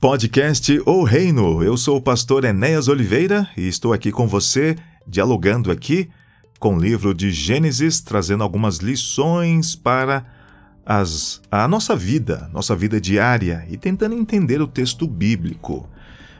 Podcast O Reino. Eu sou o pastor Enéas Oliveira e estou aqui com você, dialogando aqui com o livro de Gênesis, trazendo algumas lições para as, a nossa vida, nossa vida diária e tentando entender o texto bíblico.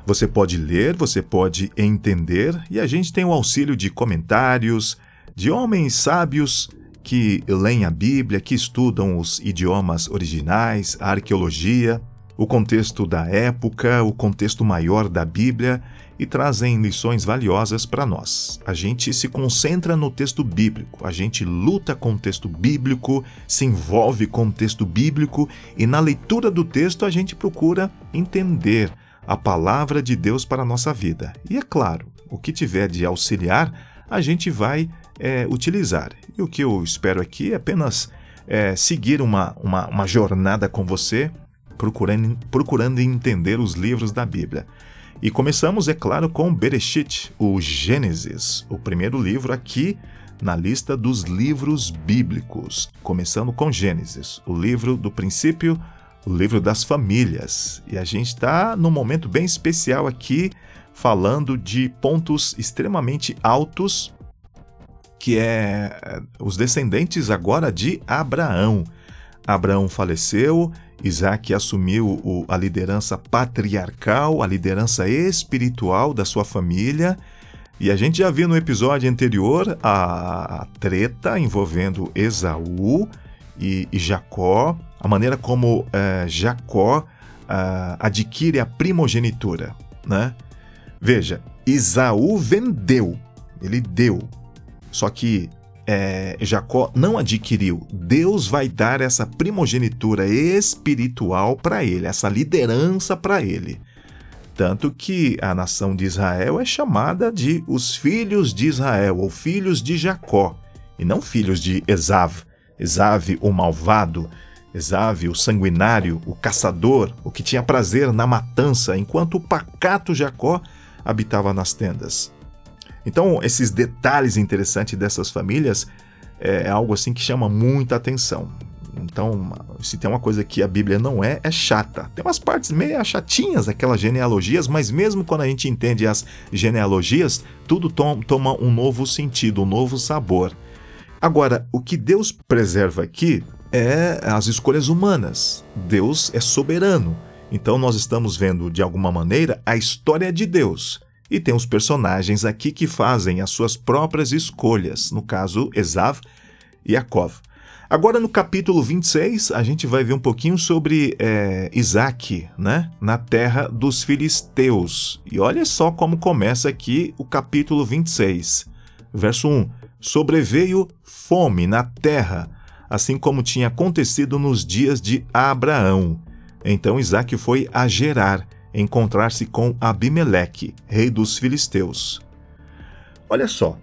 Você pode ler, você pode entender e a gente tem o auxílio de comentários, de homens sábios que leem a Bíblia, que estudam os idiomas originais, a arqueologia o contexto da época, o contexto maior da Bíblia e trazem lições valiosas para nós. A gente se concentra no texto bíblico, a gente luta com o texto bíblico, se envolve com o texto bíblico e na leitura do texto a gente procura entender a palavra de Deus para a nossa vida. E é claro, o que tiver de auxiliar, a gente vai é, utilizar. E o que eu espero aqui é apenas é, seguir uma, uma, uma jornada com você procurando, procurando entender os livros da Bíblia. E começamos, é claro, com Bereshit, o Gênesis, o primeiro livro aqui na lista dos livros bíblicos. Começando com Gênesis, o livro do princípio, o livro das famílias. E a gente está num momento bem especial aqui, falando de pontos extremamente altos, que é eh, os descendentes agora de Abraão. Abraão faleceu Isaac assumiu o, a liderança patriarcal, a liderança espiritual da sua família. E a gente já viu no episódio anterior a, a treta envolvendo Esaú e, e, Jacó, a maneira como é, Jacó é, adquire a primogenitura. Né? Veja, Esaú vendeu, ele deu. Só que é, Jacó não adquiriu. Deus vai dar essa primogenitura espiritual para ele, essa liderança para ele. Tanto que a nação de Israel é chamada de os filhos de Israel, ou filhos de Jacó, e não filhos de Esav. Esav, o malvado, Esav, o sanguinário, o caçador, o que tinha prazer na matança, enquanto o pacato Jacó habitava nas tendas. Então, esses detalhes interessantes dessas famílias é algo assim que chama muita atenção. Então, se tem uma coisa que a Bíblia não é, é chata. Tem umas partes meio chatinhas, aquelas genealogias, mas mesmo quando a gente entende as genealogias, tudo tom, toma um novo sentido, um novo sabor. Agora, o que Deus preserva aqui é as escolhas humanas. Deus é soberano. Então, nós estamos vendo, de alguma maneira, a história de Deus. E tem os personagens aqui que fazem as suas próprias escolhas, no caso, Esav e Yaakov. Agora, no capítulo 26, a gente vai ver um pouquinho sobre é, Isaac, né? Na terra dos filisteus. E olha só como começa aqui o capítulo 26. Verso 1: Sobreveio fome na terra, assim como tinha acontecido nos dias de Abraão. Então Isaac foi a Gerar encontrar-se com Abimeleque, rei dos filisteus. Olha só,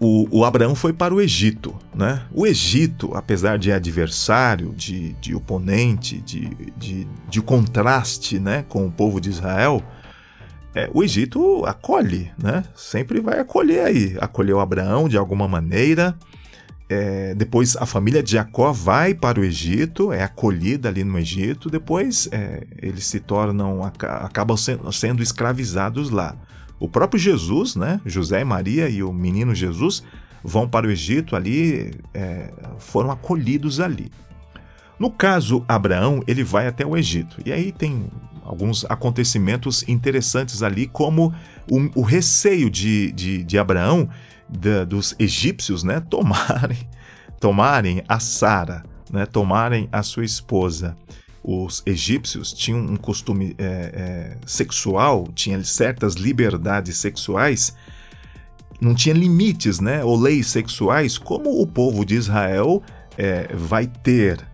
o, o, Abraão foi para o Egito. Né? O Egito, apesar de adversário, de, de oponente, de, de, de, contraste né, com o povo de Israel, é, o Egito acolhe, né? sempre vai acolher aí. Acolheu Abraão de alguma maneira, é, depois a família de Jacó vai para o Egito, é acolhida ali no Egito, depois é, eles se tornam, acabam sendo escravizados lá. O próprio Jesus, né, José e Maria e o menino Jesus vão para o Egito ali, é, foram acolhidos ali. No caso Abraão, ele vai até o Egito. E aí tem alguns acontecimentos interessantes ali, como o, o receio de, de, de Abraão da, dos egípcios, né, tomarem, tomarem a Sara, né, tomarem a sua esposa. Os egípcios tinham um costume é, é, sexual, tinham certas liberdades sexuais, não tinha limites, né, ou leis sexuais, como o povo de Israel é, vai ter.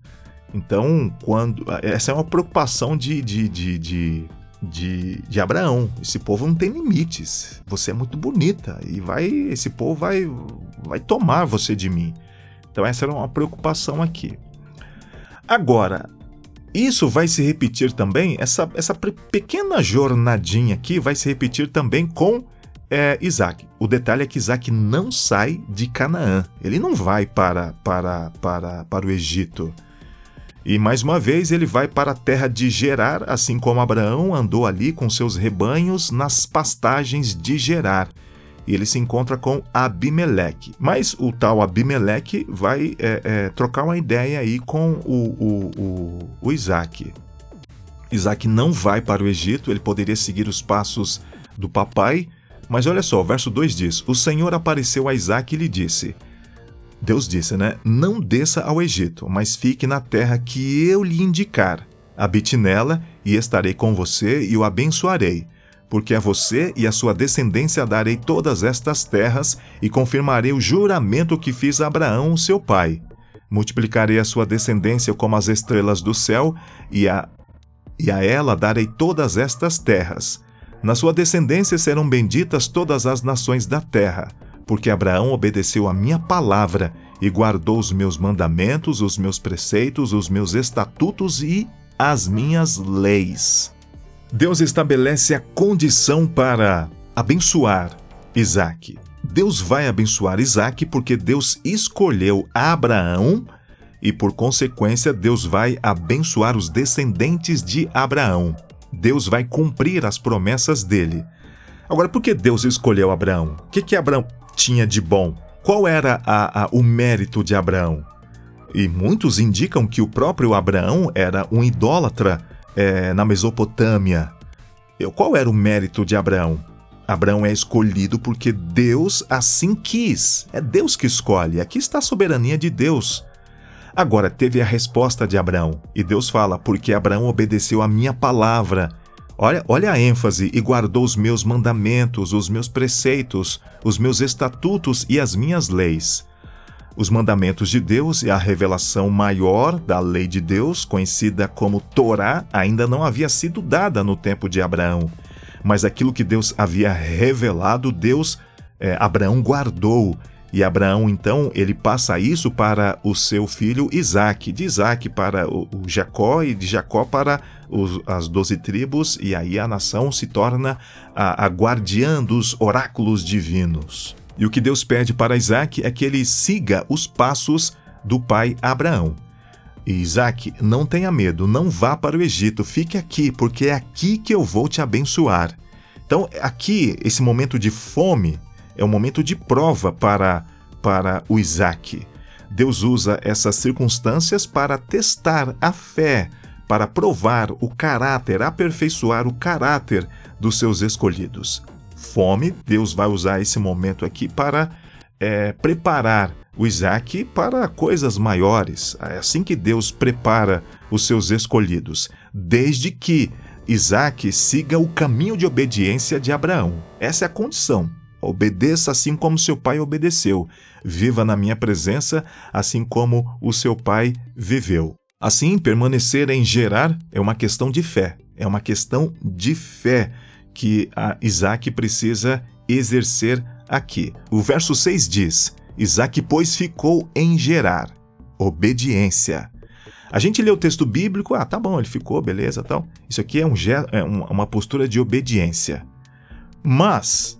Então, quando essa é uma preocupação de, de, de, de de, de Abraão. Esse povo não tem limites. Você é muito bonita e vai esse povo vai vai tomar você de mim. Então essa era uma preocupação aqui. Agora, isso vai se repetir também, essa, essa pequena jornadinha aqui vai se repetir também com é, Isaac. O detalhe é que Isaac não sai de Canaã. Ele não vai para, para, para, para o Egito. E mais uma vez ele vai para a terra de Gerar, assim como Abraão andou ali com seus rebanhos nas pastagens de Gerar. E ele se encontra com Abimeleque. Mas o tal Abimeleque vai é, é, trocar uma ideia aí com o, o, o, o Isaac. Isaac não vai para o Egito, ele poderia seguir os passos do papai, mas olha só, o verso 2 diz: O Senhor apareceu a Isaac e lhe disse: Deus disse, né? Não desça ao Egito, mas fique na terra que eu lhe indicar. Habite nela, e estarei com você e o abençoarei. Porque a você e a sua descendência darei todas estas terras e confirmarei o juramento que fiz a Abraão, seu pai. Multiplicarei a sua descendência como as estrelas do céu, e a, e a ela darei todas estas terras. Na sua descendência serão benditas todas as nações da terra porque Abraão obedeceu a minha palavra e guardou os meus mandamentos, os meus preceitos, os meus estatutos e as minhas leis. Deus estabelece a condição para abençoar Isaac. Deus vai abençoar Isaac porque Deus escolheu Abraão e, por consequência, Deus vai abençoar os descendentes de Abraão. Deus vai cumprir as promessas dele. Agora, por que Deus escolheu Abraão? O que, que Abraão tinha de bom? Qual era a, a, o mérito de Abraão? E muitos indicam que o próprio Abraão era um idólatra é, na Mesopotâmia. Qual era o mérito de Abraão? Abraão é escolhido porque Deus assim quis. É Deus que escolhe. Aqui está a soberania de Deus. Agora teve a resposta de Abraão, e Deus fala: Porque Abraão obedeceu a minha palavra Olha, olha a ênfase, e guardou os meus mandamentos, os meus preceitos, os meus estatutos e as minhas leis. Os mandamentos de Deus e a revelação maior da lei de Deus, conhecida como Torá, ainda não havia sido dada no tempo de Abraão. Mas aquilo que Deus havia revelado, Deus, é, Abraão guardou e Abraão, então, ele passa isso para o seu filho Isaac, de Isaac para o, o Jacó e de Jacó para os, as doze tribos, e aí a nação se torna a, a guardiã dos oráculos divinos. E o que Deus pede para Isaac é que ele siga os passos do pai Abraão. E Isaac, não tenha medo, não vá para o Egito, fique aqui, porque é aqui que eu vou te abençoar. Então, aqui, esse momento de fome, é um momento de prova para, para o Isaac. Deus usa essas circunstâncias para testar a fé, para provar o caráter, aperfeiçoar o caráter dos seus escolhidos. Fome, Deus vai usar esse momento aqui para é, preparar o Isaac para coisas maiores. É assim que Deus prepara os seus escolhidos, desde que Isaac siga o caminho de obediência de Abraão. Essa é a condição. Obedeça assim como seu pai obedeceu. Viva na minha presença assim como o seu pai viveu. Assim, permanecer em Gerar é uma questão de fé. É uma questão de fé que Isaac precisa exercer aqui. O verso 6 diz: Isaac, pois, ficou em Gerar. Obediência. A gente lê o texto bíblico, ah, tá bom, ele ficou, beleza, tal. Isso aqui é, um, é uma postura de obediência. Mas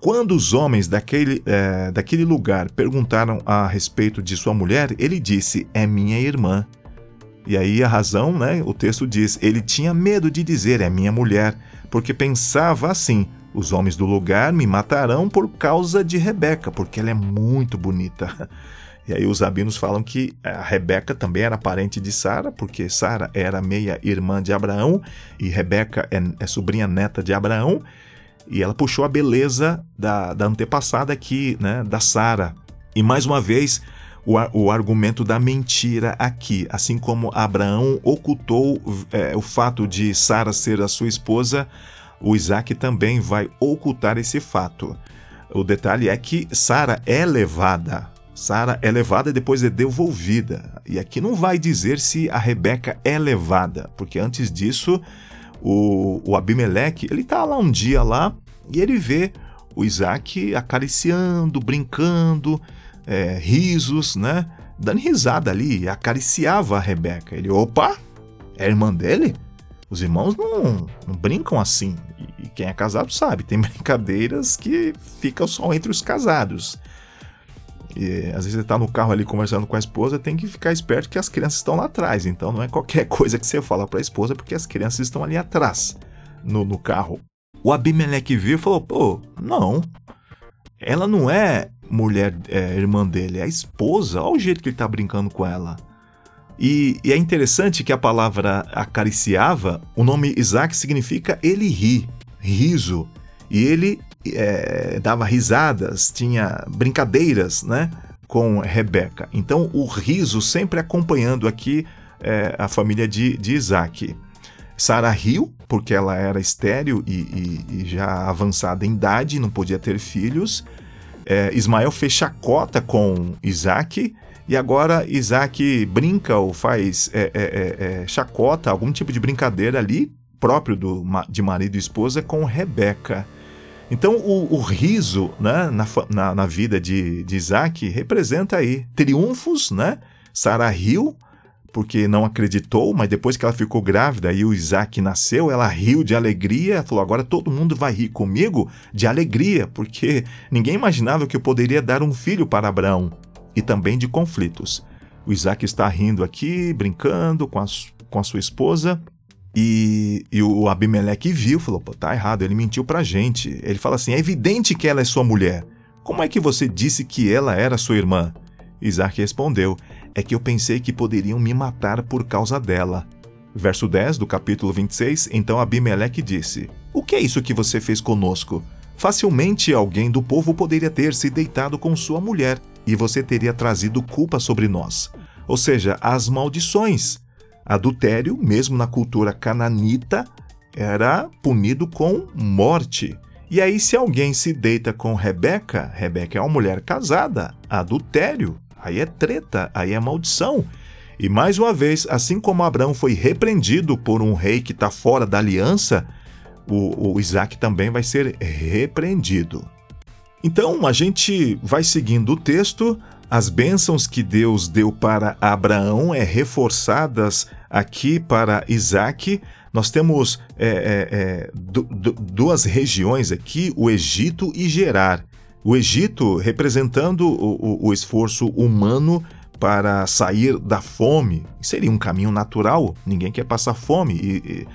quando os homens daquele, é, daquele lugar perguntaram a respeito de sua mulher, ele disse: É minha irmã. E aí a razão, né? O texto diz: ele tinha medo de dizer é minha mulher, porque pensava assim: os homens do lugar me matarão por causa de Rebeca, porque ela é muito bonita. E aí os rabinos falam que a Rebeca também era parente de Sara, porque Sara era meia irmã de Abraão e Rebeca é, é sobrinha neta de Abraão. E ela puxou a beleza da, da antepassada aqui, né, da Sara. E mais uma vez, o, o argumento da mentira aqui. Assim como Abraão ocultou é, o fato de Sara ser a sua esposa, o Isaac também vai ocultar esse fato. O detalhe é que Sara é levada. Sara é levada e depois é devolvida. E aqui não vai dizer se a Rebeca é levada, porque antes disso o, o Abimeleque, ele tá lá um dia lá e ele vê o Isaac acariciando, brincando, é, risos, né? Dando risada ali, acariciava a Rebeca. Ele, opa, é irmã dele? Os irmãos não, não brincam assim. E, e quem é casado sabe, tem brincadeiras que ficam só entre os casados. E, às vezes você está no carro ali conversando com a esposa, tem que ficar esperto que as crianças estão lá atrás. Então não é qualquer coisa que você fala para a esposa, porque as crianças estão ali atrás, no, no carro. O Abimeleque viu e falou: pô, não. Ela não é mulher, é, irmã dele, é a esposa. Olha o jeito que ele está brincando com ela. E, e, é interessante que a palavra acariciava, o nome Isaac significa ele ri, riso. E ele é, dava risadas, tinha brincadeiras, né? Com Rebeca. Então o riso sempre acompanhando aqui é, a família de, de Isaac. Sara riu, porque ela era estéril e, e, e, já avançada em idade, não podia ter filhos. É, Ismael fez chacota com Isaac, e agora Isaac brinca ou faz é, é, é, é chacota, algum tipo de brincadeira ali, próprio do, de marido e esposa, com Rebeca. Então, o, o riso né, na, na, na, vida de, de Isaac representa aí triunfos, né? Sara riu porque não acreditou, mas depois que ela ficou grávida e o Isaac nasceu, ela riu de alegria, falou: agora todo mundo vai rir comigo de alegria, porque ninguém imaginava que eu poderia dar um filho para Abraão, e também de conflitos. O Isaac está rindo aqui, brincando com a, com a sua esposa, e, e o Abimeleque viu, falou: pô, tá errado, ele mentiu pra gente. Ele fala assim: é evidente que ela é sua mulher. Como é que você disse que ela era sua irmã? Isaac respondeu: É que eu pensei que poderiam me matar por causa dela. Verso 10 do capítulo 26: Então Abimeleque disse: O que é isso que você fez conosco? Facilmente alguém do povo poderia ter se deitado com sua mulher e você teria trazido culpa sobre nós. Ou seja, as maldições. Adultério, mesmo na cultura cananita, era punido com morte. E aí, se alguém se deita com Rebeca, Rebeca é uma mulher casada, adultério, aí é treta, aí é maldição. E mais uma vez, assim como Abraão foi repreendido por um rei que está fora da aliança, o, o Isaac também vai ser repreendido. Então a gente vai seguindo o texto, as bênçãos que Deus deu para Abraão é reforçadas aqui para Isaac. Nós temos é, é, é, duas regiões aqui, o Egito e Gerar. O Egito representando o, o, o esforço humano para sair da fome. Seria um caminho natural, ninguém quer passar fome. E, e...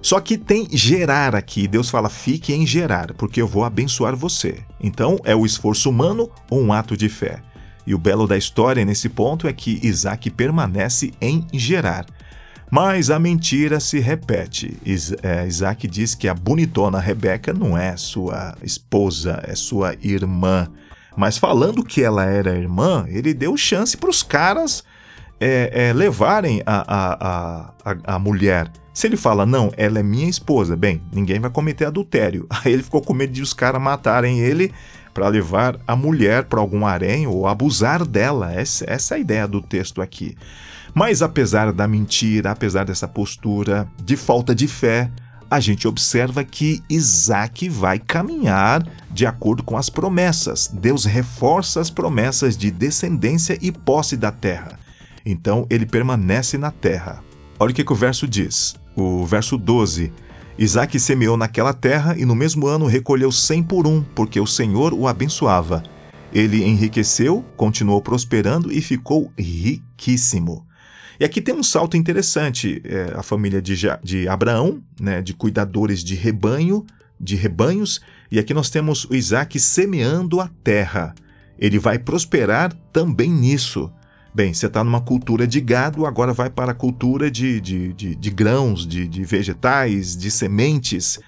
Só que tem gerar aqui. Deus fala: fique em gerar, porque eu vou abençoar você. Então é o esforço humano ou um ato de fé. E o belo da história nesse ponto é que Isaac permanece em Gerar. Mas a mentira se repete. É, Isaac diz que a bonitona Rebeca não é sua esposa, é sua irmã. Mas falando que ela era irmã, ele deu chance para os caras é, é, levarem a, a, a, a mulher. Se ele fala, não, ela é minha esposa, bem, ninguém vai cometer adultério. Aí ele ficou com medo de os caras matarem ele para levar a mulher para algum harém ou abusar dela. Essa, essa é a ideia do texto aqui. Mas apesar da mentira, apesar dessa postura de falta de fé, a gente observa que Isaac vai caminhar de acordo com as promessas. Deus reforça as promessas de descendência e posse da terra. Então ele permanece na terra. Olha o que, que o verso diz. O verso 12 Isaac semeou naquela terra e no mesmo ano recolheu cem por um, porque o Senhor o abençoava. Ele enriqueceu, continuou prosperando e ficou riquíssimo. E aqui tem um salto interessante. É, a família de, de Abraão, né, de cuidadores de rebanho, de rebanhos, e aqui nós temos o Isaac semeando a terra. Ele vai prosperar também nisso. Bem, você está numa cultura de gado, agora vai para a cultura de, de, de, de grãos, de, de vegetais, de sementes.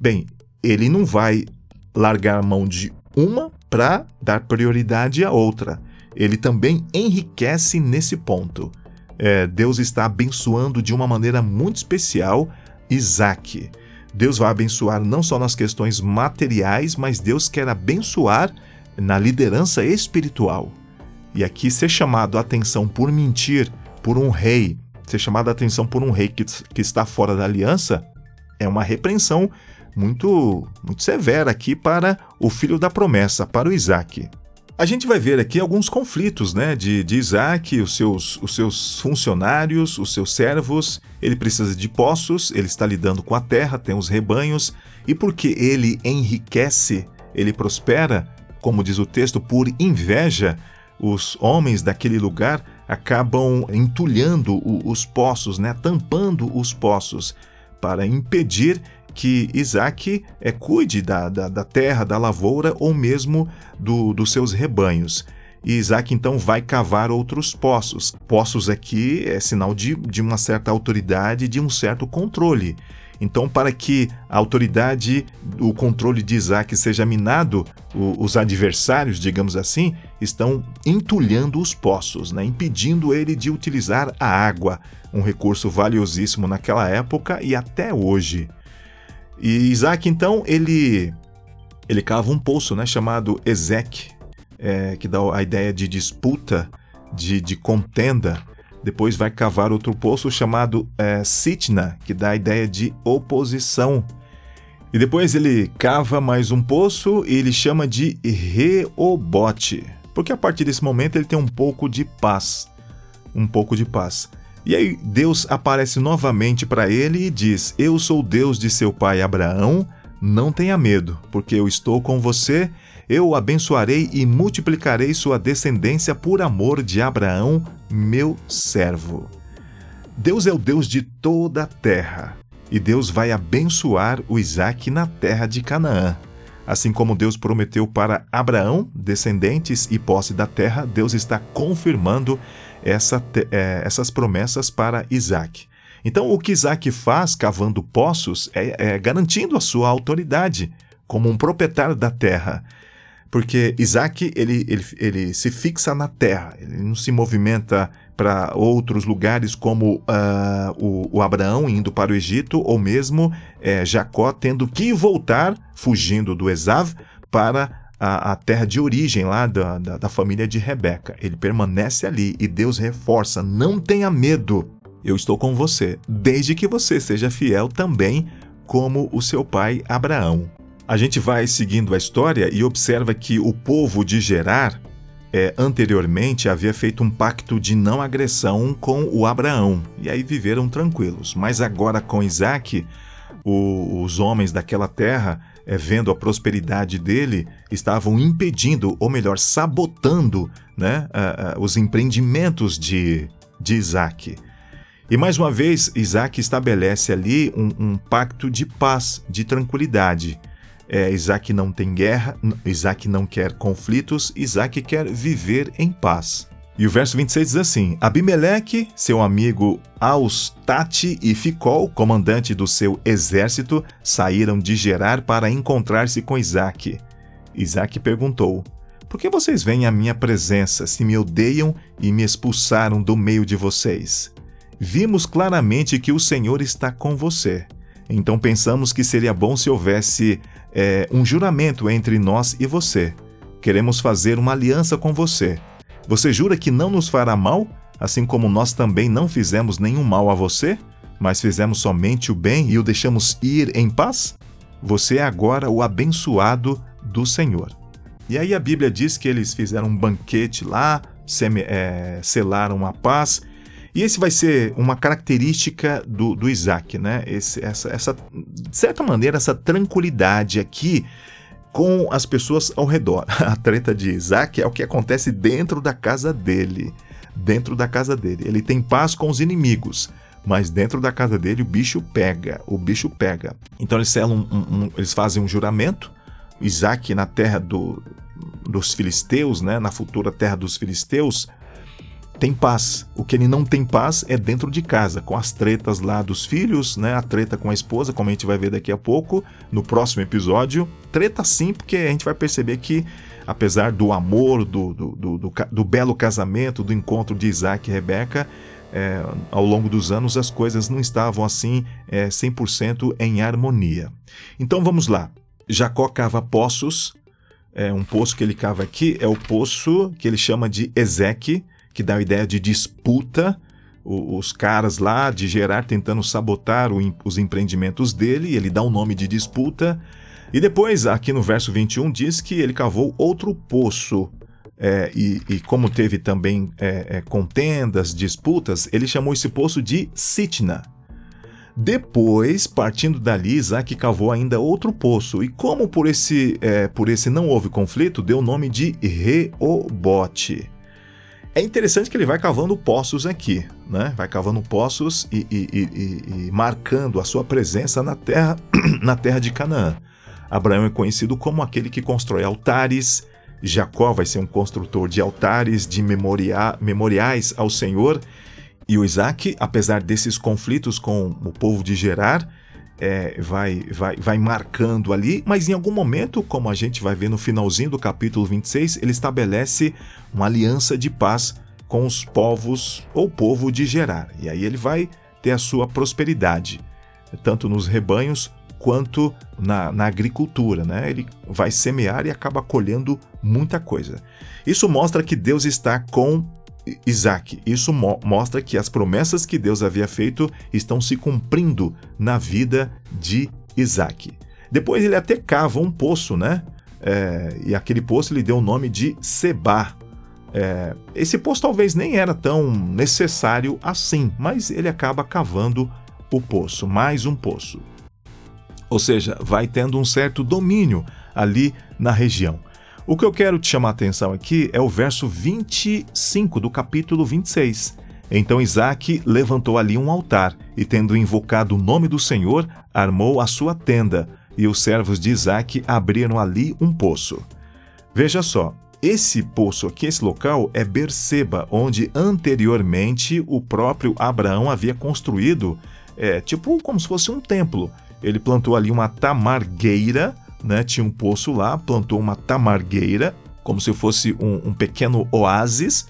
Bem, ele não vai largar a mão de uma para dar prioridade à outra. Ele também enriquece nesse ponto. É, Deus está abençoando de uma maneira muito especial Isaac. Deus vai abençoar não só nas questões materiais, mas Deus quer abençoar na liderança espiritual. E aqui ser chamado a atenção por mentir por um rei, ser chamado a atenção por um rei que, que está fora da aliança, é uma repreensão muito, muito severa aqui para o filho da promessa, para o Isaac. A gente vai ver aqui alguns conflitos né, de, de Isaac, os seus, os seus funcionários, os seus servos. Ele precisa de poços, ele está lidando com a terra, tem os rebanhos, e porque ele enriquece, ele prospera, como diz o texto, por inveja, os homens daquele lugar acabam entulhando os poços, né? tampando os poços, para impedir que Isaac é, cuide da, da, da terra, da lavoura ou mesmo do, dos seus rebanhos. E Isaac então vai cavar outros poços. Poços aqui é sinal de, de uma certa autoridade, de um certo controle. Então, para que a autoridade, o controle de Isaac seja minado, o, os adversários, digamos assim, estão entulhando os poços, né? impedindo ele de utilizar a água, um recurso valiosíssimo naquela época e até hoje. E Isaac, então, ele, ele cava um poço né, chamado Ezek, é, que dá a ideia de disputa, de, de contenda. Depois vai cavar outro poço chamado é, Sitna, que dá a ideia de oposição. E depois ele cava mais um poço e ele chama de Reobote, porque a partir desse momento ele tem um pouco de paz. Um pouco de paz. E aí Deus aparece novamente para ele e diz: Eu sou Deus de seu pai Abraão, não tenha medo, porque eu estou com você, eu o abençoarei e multiplicarei sua descendência por amor de Abraão, meu servo. Deus é o Deus de toda a terra, e Deus vai abençoar o Isaac na terra de Canaã. Assim como Deus prometeu para Abraão, descendentes e posse da terra, Deus está confirmando essa, é, essas promessas para Isaac. Então, o que Isaac faz cavando poços é, é garantindo a sua autoridade como um proprietário da terra. Porque Isaac ele, ele, ele se fixa na terra, ele não se movimenta para outros lugares como uh, o, o, Abraão indo para o Egito, ou mesmo é, Jacó tendo que voltar, fugindo do Esav, para a, a terra de origem lá da, da, da família de Rebeca. Ele permanece ali e Deus reforça: não tenha medo, eu estou com você, desde que você seja fiel também como o seu pai Abraão. A gente vai seguindo a história e observa que o povo de Gerar é, anteriormente havia feito um pacto de não agressão com o Abraão, e aí viveram tranquilos. Mas agora com Isaac, o, os homens daquela terra, é, vendo a prosperidade dele, estavam impedindo, ou melhor, sabotando né, os empreendimentos de, de Isaac. E mais uma vez, Isaac estabelece ali um, um pacto de paz, de tranquilidade. É, Isaac não tem guerra, Isaac não quer conflitos, Isaac quer viver em paz. E o verso 26 diz assim: Abimeleque, seu amigo Austate e Ficol, comandante do seu exército, saíram de Gerar para encontrar-se com Isaac. Isaac perguntou: Por que vocês vêm à minha presença se me odeiam e me expulsaram do meio de vocês? Vimos claramente que o Senhor está com você. Então pensamos que seria bom se houvesse é, um juramento entre nós e você. Queremos fazer uma aliança com você. Você jura que não nos fará mal, assim como nós também não fizemos nenhum mal a você, mas fizemos somente o bem e o deixamos ir em paz? Você é agora o abençoado do Senhor. E aí a Bíblia diz que eles fizeram um banquete lá, é, selaram a paz. E esse vai ser uma característica do, do Isaac, né? Esse, essa, essa, de certa maneira, essa tranquilidade aqui com as pessoas ao redor. A treta de Isaac é o que acontece dentro da casa dele. Dentro da casa dele. Ele tem paz com os inimigos, mas dentro da casa dele o bicho pega. O bicho pega. Então eles, selam um, um, eles fazem um juramento. Isaac na terra do, dos filisteus, né, na futura terra dos filisteus, tem paz. O que ele não tem paz é dentro de casa, com as tretas lá dos filhos, né? A treta com a esposa, como a gente vai ver daqui a pouco, no próximo episódio. Treta sim, porque a gente vai perceber que, apesar do amor, do, do, do, do, do belo casamento, do encontro de Isaac e Rebeca, é, ao longo dos anos as coisas não estavam assim é, 100% em harmonia. Então vamos lá. Jacó cava poços. É, um poço que ele cava aqui é o poço que ele chama de Ezeque que dá a ideia de disputa, os caras lá de Gerar tentando sabotar os empreendimentos dele, ele dá o um nome de disputa. E depois, aqui no verso 21, diz que ele cavou outro poço. É, e, e, como teve também é, é, contendas, disputas, ele chamou esse poço de Sitna. Depois, partindo dali, Isaac cavou ainda outro poço, e como por esse, é, por esse não houve conflito, deu o nome de Reobote. É interessante que ele vai cavando poços aqui, né? Vai cavando poços e, e, e, e marcando a sua presença na terra, na terra de Canaã. Abraão é conhecido como aquele que constrói altares. Jacó vai ser um construtor de altares, de memoria, memoriais ao Senhor. E o Isaac, apesar desses conflitos com o povo de Gerar, é, vai, vai, vai marcando ali, mas em algum momento, como a gente vai ver no finalzinho do capítulo 26, ele estabelece uma aliança de paz com os povos ou povo de Gerar. E aí ele vai ter a sua prosperidade, tanto nos rebanhos quanto na, na agricultura. Né? Ele vai semear e acaba colhendo muita coisa. Isso mostra que Deus está com Isaac. Isso mo mostra que as promessas que Deus havia feito estão se cumprindo na vida de Isaac. Depois ele até cava um poço, né? É, e aquele poço lhe deu o nome de Seba. É, esse poço talvez nem era tão necessário assim, mas ele acaba cavando o poço, mais um poço. Ou seja, vai tendo um certo domínio ali na região. O que eu quero te chamar a atenção aqui é o verso 25 do capítulo 26. Então Isaac levantou ali um altar, e tendo invocado o nome do Senhor, armou a sua tenda, e os servos de Isaac abriram ali um poço. Veja só, esse poço aqui, esse local, é Berseba, onde anteriormente o próprio Abraão havia construído, é, tipo como se fosse um templo. Ele plantou ali uma tamargueira né, tinha um poço lá, plantou uma tamargueira, como se fosse um, um pequeno oásis.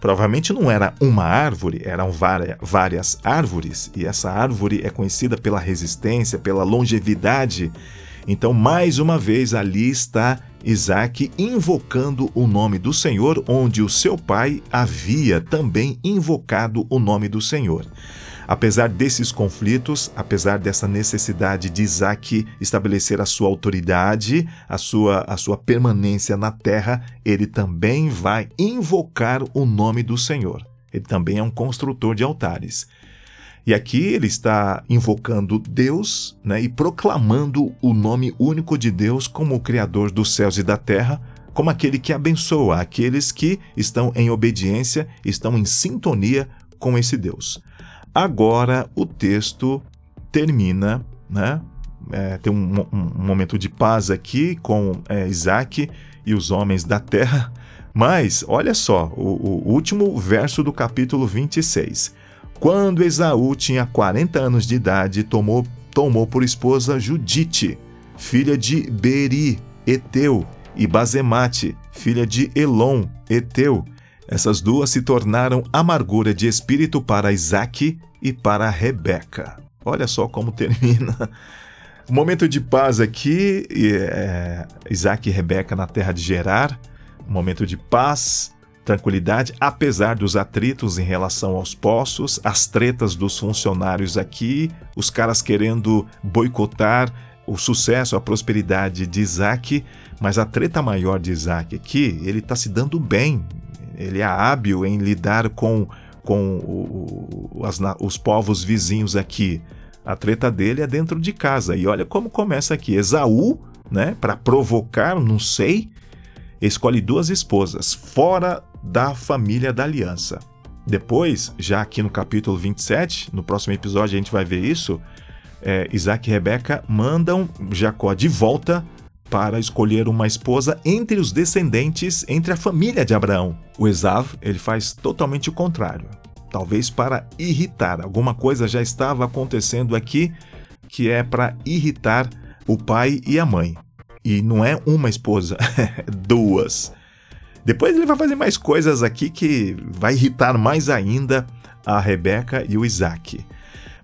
Provavelmente não era uma árvore, eram várias, várias árvores, e essa árvore é conhecida pela resistência, pela longevidade. Então, mais uma vez, ali está Isaac invocando o nome do Senhor, onde o seu pai havia também invocado o nome do Senhor. Apesar desses conflitos, apesar dessa necessidade de Isaac estabelecer a sua autoridade, a sua, a sua permanência na terra, ele também vai invocar o nome do Senhor. Ele também é um construtor de altares. E aqui ele está invocando Deus né, e proclamando o nome único de Deus como o Criador dos céus e da terra, como aquele que abençoa aqueles que estão em obediência, estão em sintonia com esse Deus. Agora o texto termina, né? É, tem um, um, momento de paz aqui com é, Isaac e os homens da terra. Mas, olha só, o, o último verso do capítulo 26. Quando Esaú tinha 40 anos de idade, tomou, tomou por esposa Judite, filha de Beri, Eteu, e Bazemate, filha de Elon, Eteu, essas duas se tornaram amargura de espírito para Isaac e para Rebeca. Olha só como termina. Momento de paz aqui, é, Isaac e Rebeca na terra de Gerar. Momento de paz, tranquilidade, apesar dos atritos em relação aos poços, as tretas dos funcionários aqui, os caras querendo boicotar o sucesso, a prosperidade de Isaac, mas a treta maior de Isaac aqui, ele está se dando bem ele é hábil em lidar com, com o, as, os povos vizinhos aqui. A treta dele é dentro de casa. E olha como começa aqui. Esaú, né, para provocar, não sei, escolhe duas esposas fora da família da aliança. Depois, já aqui no capítulo 27, no próximo episódio a gente vai ver isso, é, Isaac e Rebeca mandam Jacó de volta para escolher uma esposa entre os descendentes, entre a família de Abraão. O Esav, ele faz totalmente o contrário. Talvez para irritar. Alguma coisa já estava acontecendo aqui que é para irritar o pai e a mãe. E não é uma esposa, duas. Depois ele vai fazer mais coisas aqui que vai irritar mais ainda a Rebeca e o Isaac.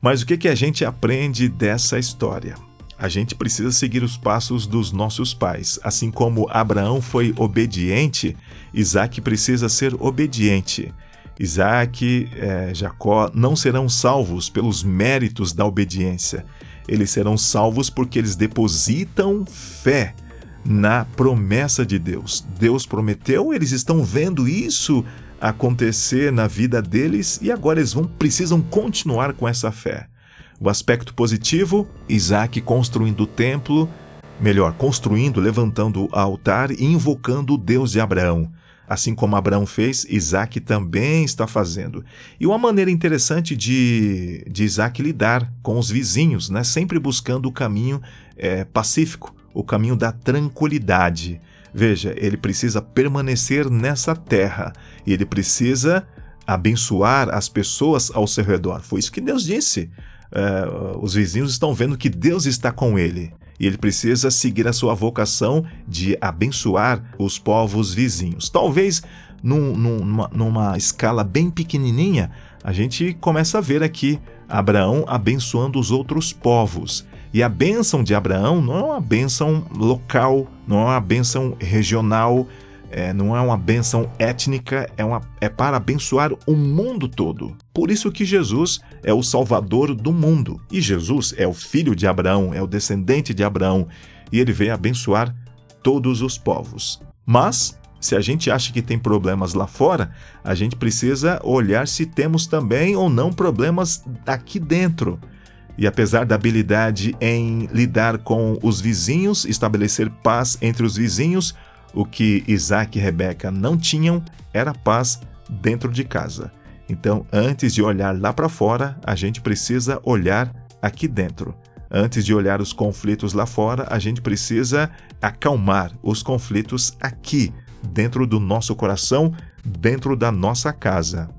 Mas o que, que a gente aprende dessa história? A gente precisa seguir os passos dos nossos pais. Assim como Abraão foi obediente, Isaac precisa ser obediente. Isaac, é, Jacó não serão salvos pelos méritos da obediência. Eles serão salvos porque eles depositam fé na promessa de Deus. Deus prometeu, eles estão vendo isso acontecer na vida deles e agora eles vão precisam continuar com essa fé. O aspecto positivo: Isaac construindo o templo, melhor, construindo, levantando o altar e invocando o Deus de Abraão. Assim como Abraão fez, Isaac também está fazendo. E uma maneira interessante de, de Isaac lidar com os vizinhos, né? sempre buscando o caminho é, pacífico, o caminho da tranquilidade. Veja, ele precisa permanecer nessa terra e ele precisa abençoar as pessoas ao seu redor. Foi isso que Deus disse. É, os vizinhos estão vendo que Deus está com ele e ele precisa seguir a sua vocação de abençoar os povos vizinhos. Talvez num, numa, numa escala bem pequenininha, a gente começa a ver aqui Abraão abençoando os outros povos. E a bênção de Abraão não é uma bênção local, não é uma bênção regional, é, não é uma bênção étnica, é, uma, é para abençoar o mundo todo. Por isso que Jesus é o Salvador do mundo. E Jesus é o filho de Abraão, é o descendente de Abraão, e ele veio abençoar todos os povos. Mas, se a gente acha que tem problemas lá fora, a gente precisa olhar se temos também ou não problemas aqui dentro. E apesar da habilidade em lidar com os vizinhos, estabelecer paz entre os vizinhos, o que Isaac e Rebeca não tinham era paz dentro de casa. Então, antes de olhar lá para fora, a gente precisa olhar aqui dentro. Antes de olhar os conflitos lá fora, a gente precisa acalmar os conflitos aqui, dentro do nosso coração, dentro da nossa casa.